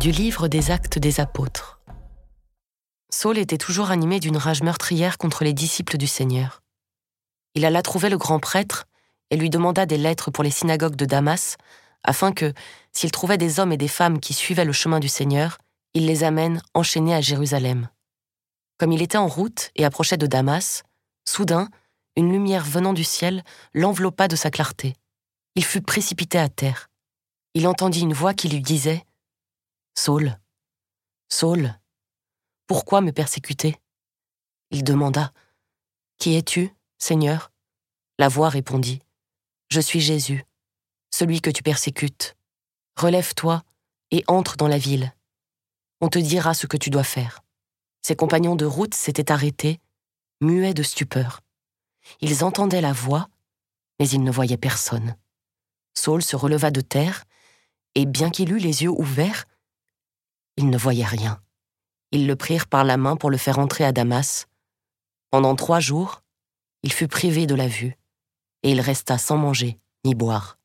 Du livre des actes des apôtres. Saul était toujours animé d'une rage meurtrière contre les disciples du Seigneur. Il alla trouver le grand prêtre et lui demanda des lettres pour les synagogues de Damas, afin que, s'il trouvait des hommes et des femmes qui suivaient le chemin du Seigneur, il les amène enchaînés à Jérusalem. Comme il était en route et approchait de Damas, soudain, une lumière venant du ciel l'enveloppa de sa clarté. Il fut précipité à terre. Il entendit une voix qui lui disait Saul, Saul, pourquoi me persécuter? Il demanda Qui es-tu, Seigneur? La voix répondit Je suis Jésus, celui que tu persécutes. Relève-toi et entre dans la ville. On te dira ce que tu dois faire. Ses compagnons de route s'étaient arrêtés, muets de stupeur. Ils entendaient la voix, mais ils ne voyaient personne. Saul se releva de terre, et bien qu'il eût les yeux ouverts, il ne voyait rien. Ils le prirent par la main pour le faire entrer à Damas. Pendant trois jours, il fut privé de la vue, et il resta sans manger ni boire.